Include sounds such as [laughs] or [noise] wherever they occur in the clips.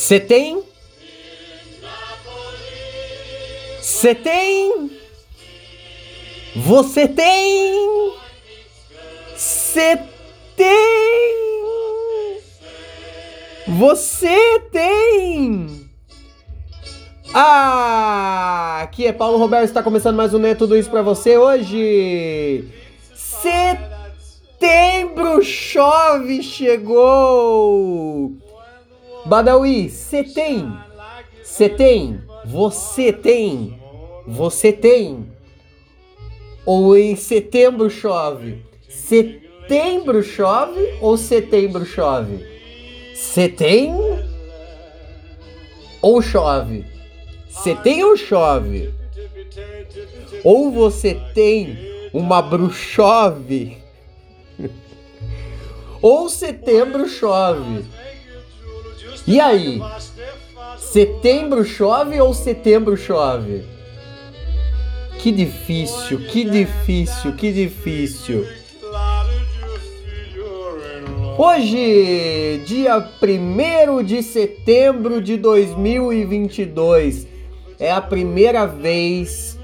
Você tem? Você tem? Você tem? Você tem? Você tem? Ah, aqui é Paulo Roberto, está começando mais um Né Tudo Isso pra você hoje. Setembro chove chegou. Badawi, você tem? Você tem? Você tem? Você tem? Ou em setembro chove? Setembro chove ou setembro chove? Você tem ou chove? Você tem ou chove? Ou você tem uma bruxove? [laughs] ou setembro chove? E aí? Setembro chove ou setembro chove? Que difícil, que difícil, que difícil. Hoje, dia 1 de setembro de 2022, é a primeira vez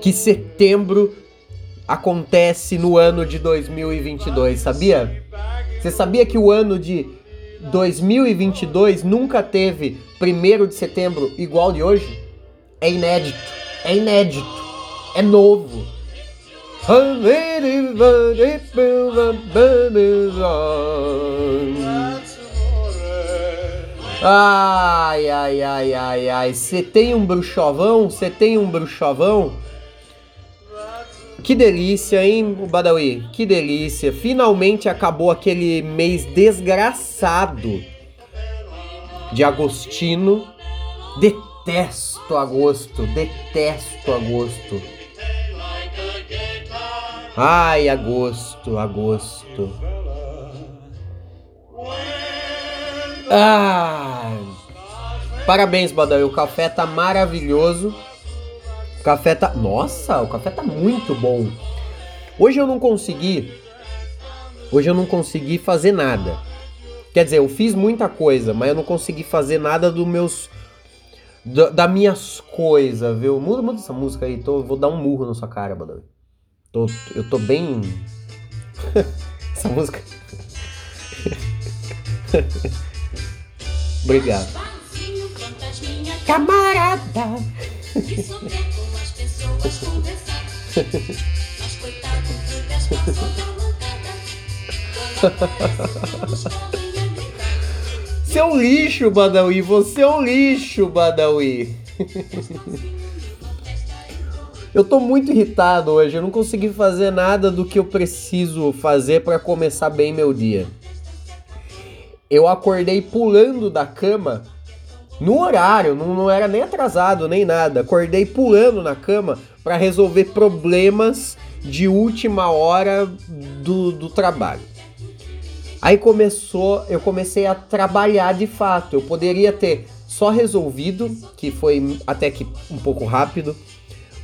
que setembro acontece no ano de 2022, sabia? Você sabia que o ano de 2022 nunca teve 1 de setembro igual de hoje? É inédito, é inédito, é novo. Ai, ai, ai, ai, ai. Você tem um bruxovão? Você tem um bruxovão? Que delícia, hein, Badawi? Que delícia. Finalmente acabou aquele mês desgraçado de Agostino. Detesto agosto, detesto agosto. Ai, agosto, agosto. Ah! Parabéns, Badawi. O café tá maravilhoso. O café tá. Nossa, o café tá muito bom. Hoje eu não consegui. Hoje eu não consegui fazer nada. Quer dizer, eu fiz muita coisa, mas eu não consegui fazer nada dos meus. Da, das minhas coisas, viu? Muda, muda essa música aí, tô, vou dar um murro na sua cara, Badawi. Tô, eu tô bem. [laughs] essa música. [laughs] Obrigado. Camarada! [laughs] do pessoal Seu lixo, Badawi, você é um lixo, Badawi. [laughs] eu tô muito irritado hoje, eu não consegui fazer nada do que eu preciso fazer para começar bem meu dia. Eu acordei pulando da cama no horário, não, não era nem atrasado nem nada. Acordei pulando na cama para resolver problemas de última hora do, do trabalho. Aí começou, eu comecei a trabalhar de fato. Eu poderia ter só resolvido, que foi até que um pouco rápido,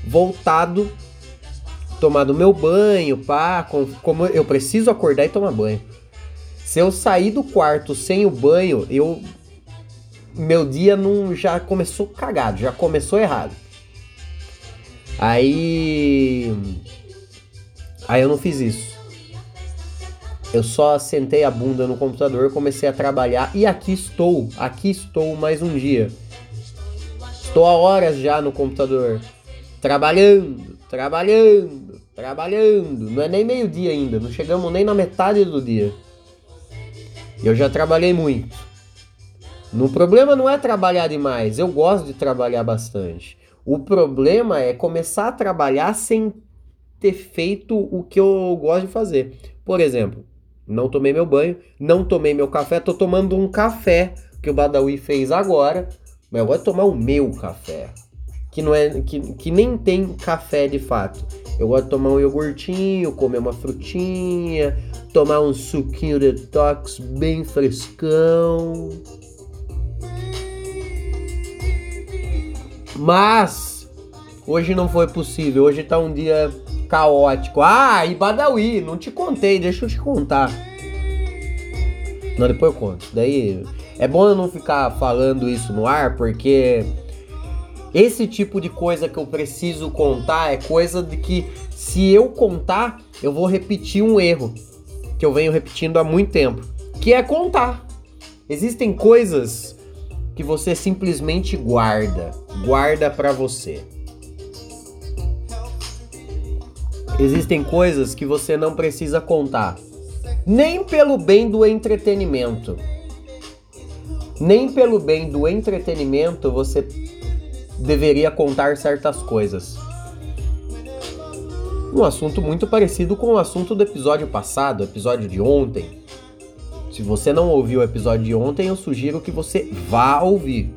voltado, tomado meu banho, pá, como eu preciso acordar e tomar banho. Se eu sair do quarto sem o banho, eu meu dia não já começou cagado, já começou errado. Aí aí eu não fiz isso. Eu só sentei a bunda no computador, comecei a trabalhar e aqui estou, aqui estou mais um dia. Estou há horas já no computador, trabalhando, trabalhando, trabalhando. Não é nem meio-dia ainda, não chegamos nem na metade do dia. Eu já trabalhei muito. No problema não é trabalhar demais, eu gosto de trabalhar bastante. O problema é começar a trabalhar sem ter feito o que eu gosto de fazer. Por exemplo, não tomei meu banho, não tomei meu café, tô tomando um café que o Badawi fez agora, mas eu gosto de tomar o meu café, que não é que, que nem tem café de fato. Eu gosto de tomar um iogurtinho, comer uma frutinha, tomar um suquinho detox bem frescão. Mas hoje não foi possível. Hoje tá um dia caótico. Ah, e Badawi, não te contei, deixa eu te contar. Não, depois eu conto. Daí É bom eu não ficar falando isso no ar, porque esse tipo de coisa que eu preciso contar é coisa de que se eu contar, eu vou repetir um erro que eu venho repetindo há muito tempo, que é contar. Existem coisas que você simplesmente guarda, guarda para você. Existem coisas que você não precisa contar, nem pelo bem do entretenimento. Nem pelo bem do entretenimento você deveria contar certas coisas. Um assunto muito parecido com o assunto do episódio passado, episódio de ontem. Se você não ouviu o episódio de ontem, eu sugiro que você vá ouvir.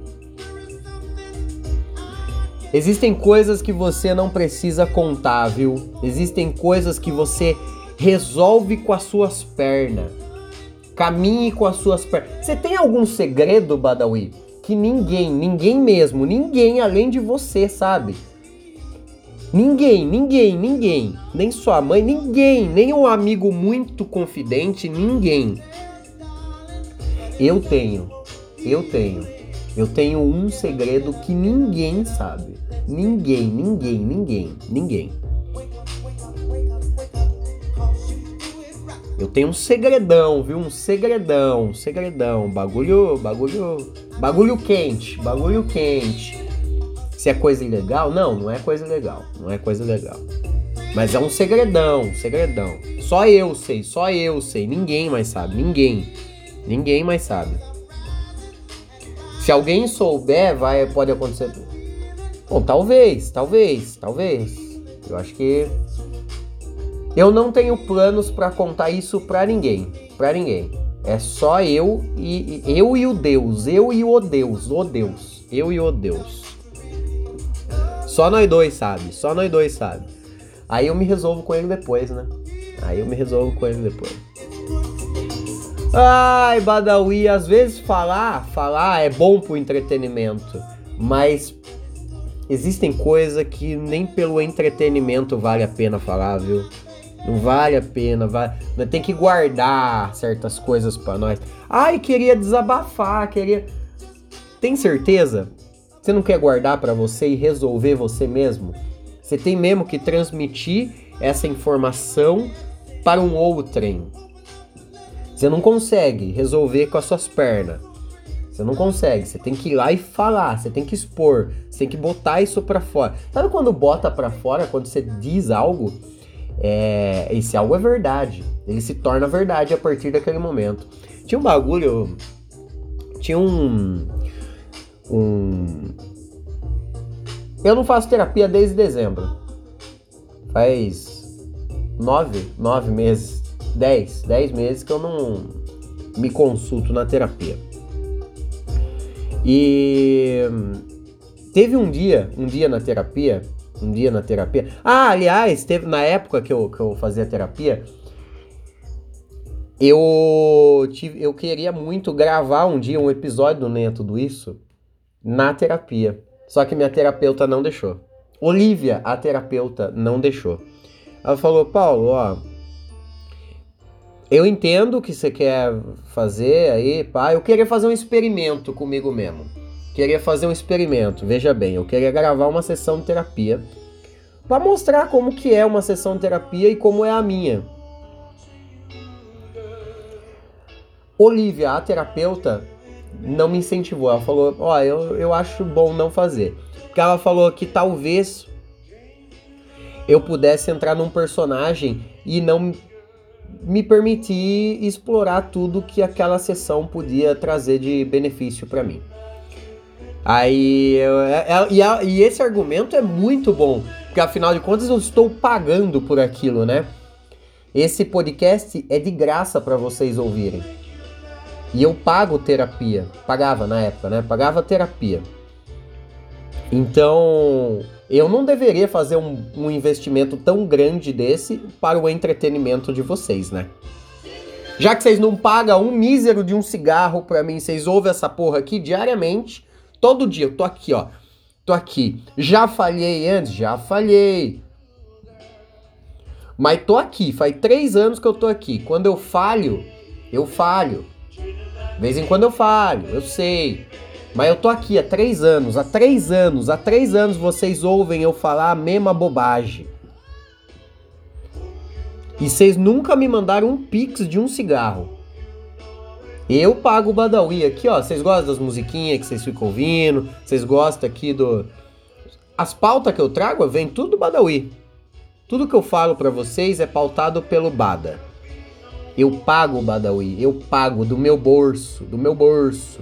Existem coisas que você não precisa contar, viu? Existem coisas que você resolve com as suas pernas. Caminhe com as suas pernas. Você tem algum segredo, Badawi? Que ninguém, ninguém mesmo, ninguém além de você sabe. Ninguém, ninguém, ninguém, nem sua mãe, ninguém, nem um amigo muito confidente, ninguém. Eu tenho, eu tenho, eu tenho um segredo que ninguém sabe. Ninguém, ninguém, ninguém, ninguém. Eu tenho um segredão, viu? Um segredão, segredão. Bagulho, bagulho, bagulho quente, bagulho quente. Se é coisa ilegal? Não, não é coisa legal. Não é coisa legal. Mas é um segredão, um segredão. Só eu sei, só eu sei. Ninguém mais sabe, ninguém. Ninguém mais sabe. Se alguém souber, vai, pode acontecer. Bom, talvez, talvez, talvez. Eu acho que eu não tenho planos para contar isso para ninguém, para ninguém. É só eu e eu e o Deus, eu e o Deus, o Deus, eu e o Deus. Só nós dois sabe, só nós dois sabe. Aí eu me resolvo com ele depois, né? Aí eu me resolvo com ele depois. Ai, Badawi, às vezes falar, falar é bom pro entretenimento, mas existem coisas que nem pelo entretenimento vale a pena falar, viu? Não vale a pena, vai, tem que guardar certas coisas para nós. Ai, queria desabafar, queria. Tem certeza? Você não quer guardar para você e resolver você mesmo? Você tem mesmo que transmitir essa informação para um outrem. Você não consegue resolver com as suas pernas. Você não consegue, você tem que ir lá e falar, você tem que expor, você tem que botar isso para fora. Sabe quando bota para fora, quando você diz algo, é, esse algo é verdade. Ele se torna verdade a partir daquele momento. Tinha um bagulho. Tinha um. Um. Eu não faço terapia desde dezembro. Faz nove, nove meses, dez, dez meses que eu não me consulto na terapia. E teve um dia, um dia na terapia, um dia na terapia. Ah, aliás, teve na época que eu, que eu fazia terapia, eu tive, eu queria muito gravar um dia um episódio do Nem é Tudo Isso na terapia. Só que minha terapeuta não deixou. Olivia, a terapeuta, não deixou. Ela falou, Paulo, ó, eu entendo o que você quer fazer aí, pá. Eu queria fazer um experimento comigo mesmo queria fazer um experimento. Veja bem, eu queria gravar uma sessão de terapia para mostrar como que é uma sessão de terapia e como é a minha. Olivia, a terapeuta, não me incentivou. Ela falou: Ó, oh, eu, eu acho bom não fazer. Porque ela falou que talvez eu pudesse entrar num personagem e não me permitir explorar tudo que aquela sessão podia trazer de benefício para mim. Aí, eu, é, é, e, esse argumento é muito bom, porque afinal de contas eu estou pagando por aquilo, né? Esse podcast é de graça para vocês ouvirem. E eu pago terapia. Pagava na época, né? Pagava terapia. Então, eu não deveria fazer um, um, investimento tão grande desse para o entretenimento de vocês, né? Já que vocês não pagam um mísero de um cigarro para mim, vocês ouvem essa porra aqui diariamente. Todo dia eu tô aqui, ó. Tô aqui. Já falhei antes? Já falhei. Mas tô aqui. Faz três anos que eu tô aqui. Quando eu falho, eu falho. De vez em quando eu falho, eu sei. Mas eu tô aqui há três anos, há três anos, há três anos vocês ouvem eu falar a mesma bobagem. E vocês nunca me mandaram um pix de um cigarro. Eu pago o Badawi aqui, ó. Vocês gostam das musiquinhas que vocês ficam ouvindo? Vocês gostam aqui do. As pautas que eu trago vem tudo do Badawi. Tudo que eu falo para vocês é pautado pelo Bada. Eu pago o Badawi, eu pago do meu bolso, do meu bolso.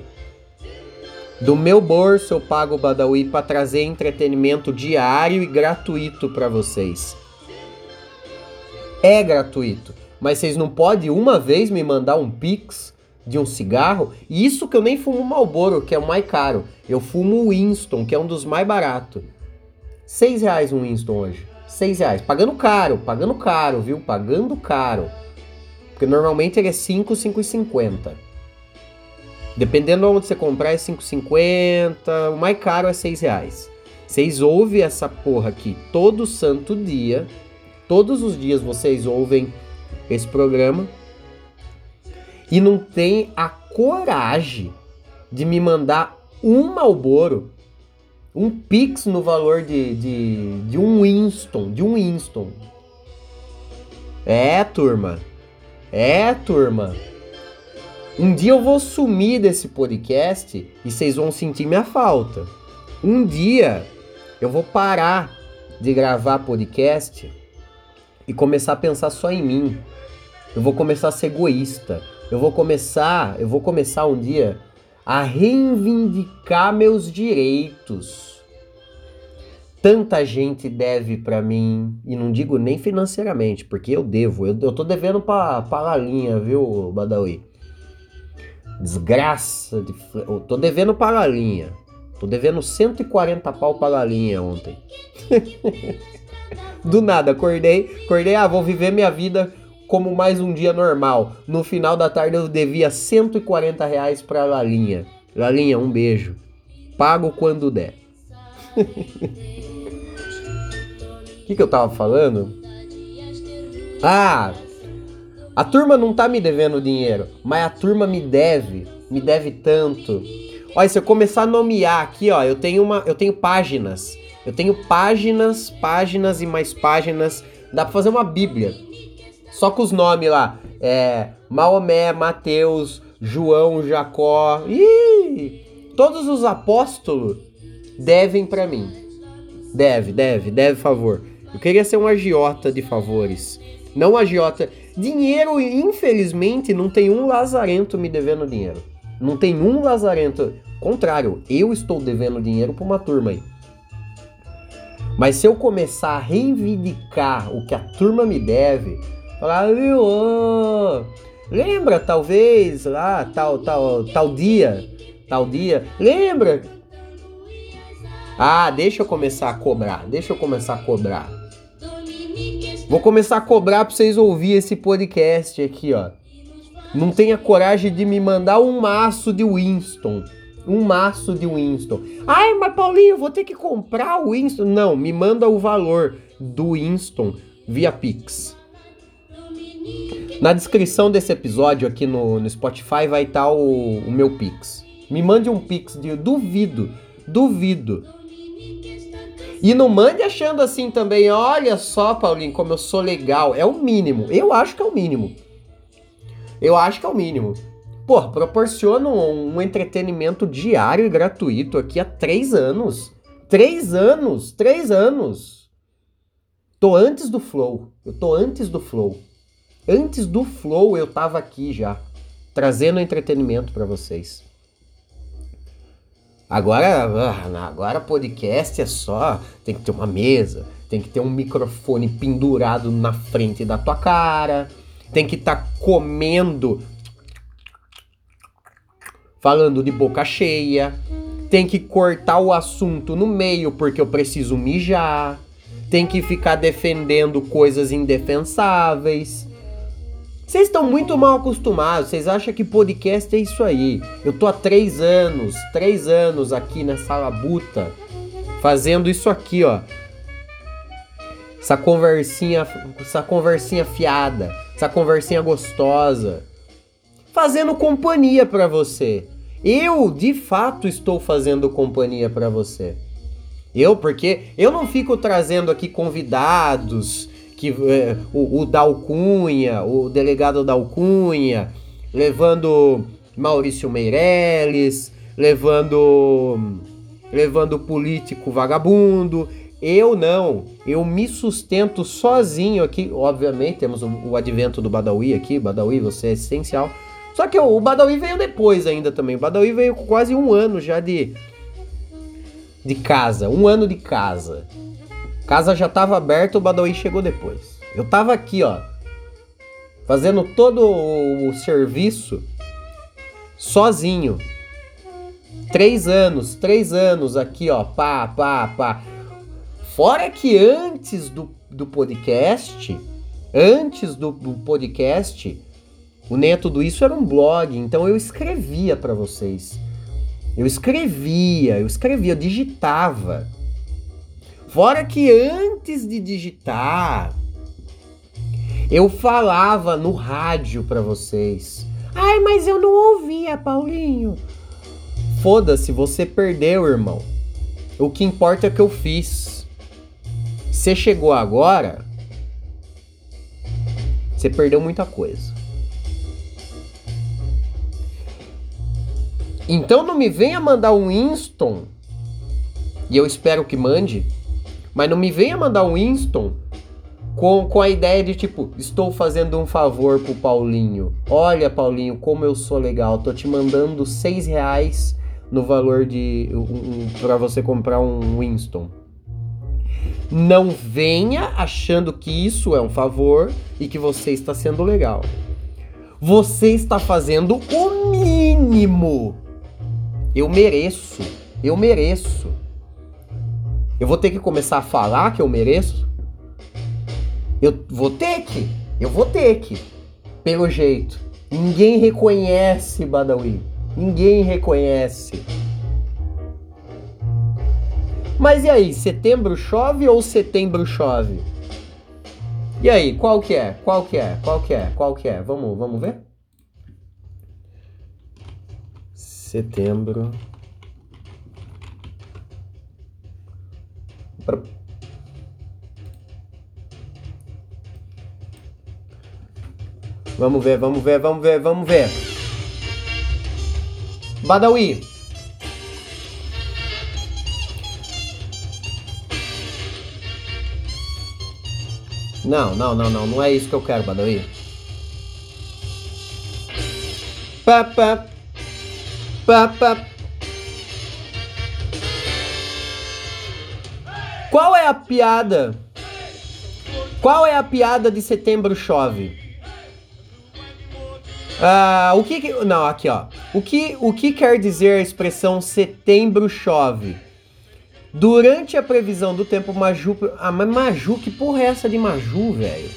Do meu bolso eu pago o Badawi para trazer entretenimento diário e gratuito para vocês. É gratuito, mas vocês não podem uma vez me mandar um pix de um cigarro? E isso que eu nem fumo Marlboro, que é o mais caro. Eu fumo Winston, que é um dos mais baratos. Seis reais um Winston hoje. Seis reais. Pagando caro, pagando caro, viu? Pagando caro. Porque normalmente ele é 5, 5,50. Dependendo de onde você comprar é 5,50. O mais caro é 6 reais. Vocês ouvem essa porra aqui todo santo dia. Todos os dias vocês ouvem esse programa e não tem a coragem de me mandar um Malboro, um Pix no valor de, de, de um Winston, de um Winston. É, turma. É, turma. Um dia eu vou sumir desse podcast e vocês vão sentir minha falta. Um dia eu vou parar de gravar podcast e começar a pensar só em mim. Eu vou começar a ser egoísta. Eu vou começar, eu vou começar um dia a reivindicar meus direitos. Tanta gente deve para mim, e não digo nem financeiramente, porque eu devo. Eu, eu tô devendo pra, pra Lalinha, viu, Badawi? Desgraça de. Eu tô devendo pra Lalinha. Tô devendo 140 pau pra Lalinha ontem. [laughs] Do nada, acordei, acordei, ah, vou viver minha vida como mais um dia normal. No final da tarde eu devia 140 reais pra Lalinha. Lalinha, um beijo. Pago quando der. O [laughs] que, que eu tava falando? Ah, a turma não tá me devendo dinheiro, mas a turma me deve, me deve tanto. Olha, se eu começar a nomear aqui, ó, eu tenho uma, eu tenho páginas. Eu tenho páginas, páginas e mais páginas. Dá pra fazer uma bíblia só com os nomes lá. É, Maomé, Mateus, João, Jacó. Ih, todos os apóstolos devem para mim. Deve, deve, deve favor. Eu queria ser um agiota de favores. Não agiota. Dinheiro, infelizmente, não tem um lazarento me devendo dinheiro. Não tem um lazarento. Contrário, eu estou devendo dinheiro para uma turma aí. Mas se eu começar a reivindicar o que a turma me deve, Falar, viu? Lembra talvez lá, tal, tal, tal dia, tal dia. Lembra? Ah, deixa eu começar a cobrar. Deixa eu começar a cobrar. Vou começar a cobrar pra vocês ouvir esse podcast aqui, ó. Não tenha coragem de me mandar um maço de Winston. Um maço de Winston. Ai, mas Paulinho, vou ter que comprar o Winston. Não, me manda o valor do Winston via Pix. Na descrição desse episódio aqui no, no Spotify vai estar tá o, o, meu Pix. Me mande um Pix de duvido, duvido. E não mande achando assim também, olha só, Paulinho, como eu sou legal. É o mínimo. Eu acho que é o mínimo. Eu acho que é o mínimo. Pô, proporciona um, um entretenimento diário e gratuito aqui há três anos. Três anos! Três anos! Tô antes do Flow. Eu tô antes do Flow. Antes do Flow eu tava aqui já, trazendo entretenimento para vocês. Agora, ah, agora podcast é só, tem que ter uma mesa, tem que ter um microfone pendurado na frente da tua cara, tem que estar tá comendo falando de boca cheia, tem que cortar o assunto no meio porque eu preciso mijar, tem que ficar defendendo coisas indefensáveis. Vocês estão muito mal acostumados, vocês acham que podcast é isso aí. Eu tô há três anos, três anos aqui nessa labuta, fazendo isso aqui, ó. Essa conversinha, essa conversinha fiada, essa conversinha gostosa. fazendo companhia para você. Eu, de fato, estou fazendo companhia para você. Eu, porque eu não fico trazendo aqui convidados, que é, o, o Dalcunha, o delegado Dalcunha, levando Maurício Meirelles, levando levando político vagabundo. Eu não, eu me sustento sozinho aqui. Obviamente, temos o, o advento do Badawi aqui. Badawi, você é essencial. Só que o, o Badawi veio depois ainda também. O Badawi veio com quase um ano já de, de casa. Um ano de casa. Casa já estava aberta, o Badawi chegou depois. Eu tava aqui, ó, fazendo todo o serviço sozinho. Três anos, três anos aqui, ó, pá, pá, pá. Fora que antes do, do podcast, antes do, do podcast, o Nem Tudo Isso era um blog, então eu escrevia para vocês. Eu escrevia, eu escrevia, eu digitava. Fora que antes de digitar, eu falava no rádio para vocês. Ai, mas eu não ouvia, Paulinho. Foda-se, você perdeu, irmão. O que importa é que eu fiz. Você chegou agora, você perdeu muita coisa. Então não me venha mandar um Winston, e eu espero que mande, mas não me venha mandar um Winston com, com a ideia de tipo, estou fazendo um favor pro Paulinho. Olha, Paulinho, como eu sou legal, tô te mandando seis reais no valor de um, um, para você comprar um Winston. Não venha achando que isso é um favor e que você está sendo legal. Você está fazendo o mínimo eu mereço. Eu mereço. Eu vou ter que começar a falar que eu mereço? Eu vou ter que. Eu vou ter que. Pelo jeito. Ninguém reconhece Badawi. Ninguém reconhece. Mas e aí, setembro chove ou setembro chove? E aí, qual que é? Qual que é? Qual que é? Qual que é? Vamos, vamos ver? setembro. Vamos ver, vamos ver, vamos ver, vamos ver. Badawi. Não, não, não, não, não é isso que eu quero, Badawi. Pá, pá. Pá, pá. Qual é a piada? Qual é a piada de setembro chove? Ah, o que, que, não aqui ó o que o que quer dizer a expressão setembro chove durante a previsão do tempo Maju ah mas Maju que porra é essa de Maju velho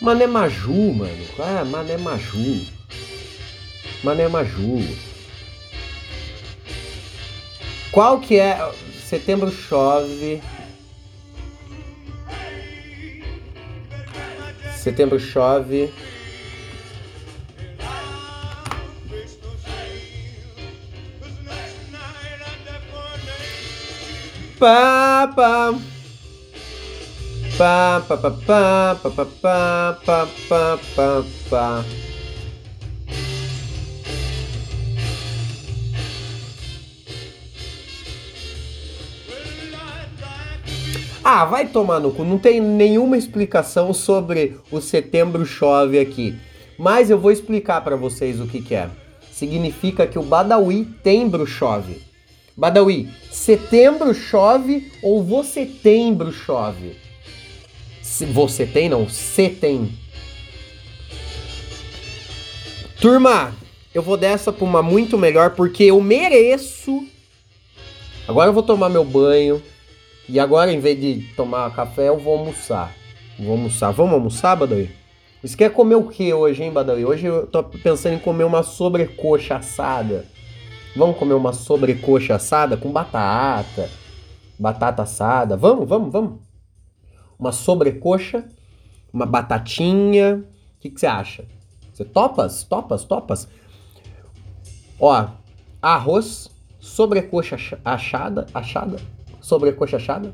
Mané Maju mano ah Mané Maju Mané Maju. Qual que é. Setembro chove. Setembro chove. Pá, pá. Pá, pá, pá, pá, pá, pá, pá, pá, pá, pá. Ah, vai tomar no cu. Não tem nenhuma explicação sobre o setembro chove aqui. Mas eu vou explicar para vocês o que, que é. Significa que o Badawi tembro chove. Badawi, setembro chove ou você tembro chove? Se você tem, não, você tem. Turma, eu vou dessa pra uma muito melhor porque eu mereço. Agora eu vou tomar meu banho, e agora, em vez de tomar café, eu vou almoçar. Vou almoçar. Vamos almoçar, Badawi? Você quer comer o que hoje, hein, Badawi? Hoje eu tô pensando em comer uma sobrecoxa assada. Vamos comer uma sobrecoxa assada com batata, batata assada. Vamos, vamos, vamos. Uma sobrecoxa, uma batatinha. O que, você acha? Você topas? Topas? Topas? Ó, arroz, sobrecoxa achada, achada, sobrecoxa achada,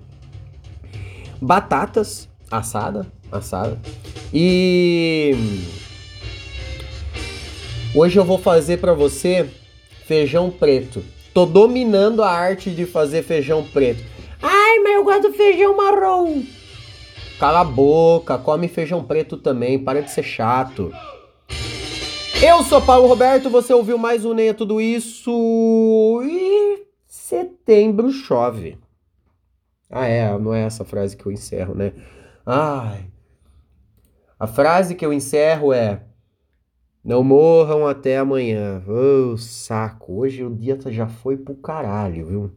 batatas assada, assada. E hoje eu vou fazer para você feijão preto. Tô dominando a arte de fazer feijão preto. Ai, mas eu gosto do feijão marrom. Cala a boca, come feijão preto também, para de ser chato. Eu sou Paulo Roberto, você ouviu mais um Nem é Tudo Isso e setembro chove. Ah, é, não é essa frase que eu encerro, né? Ai. A frase que eu encerro é: Não morram até amanhã. Ô, oh, saco. Hoje o dia já foi pro caralho, viu?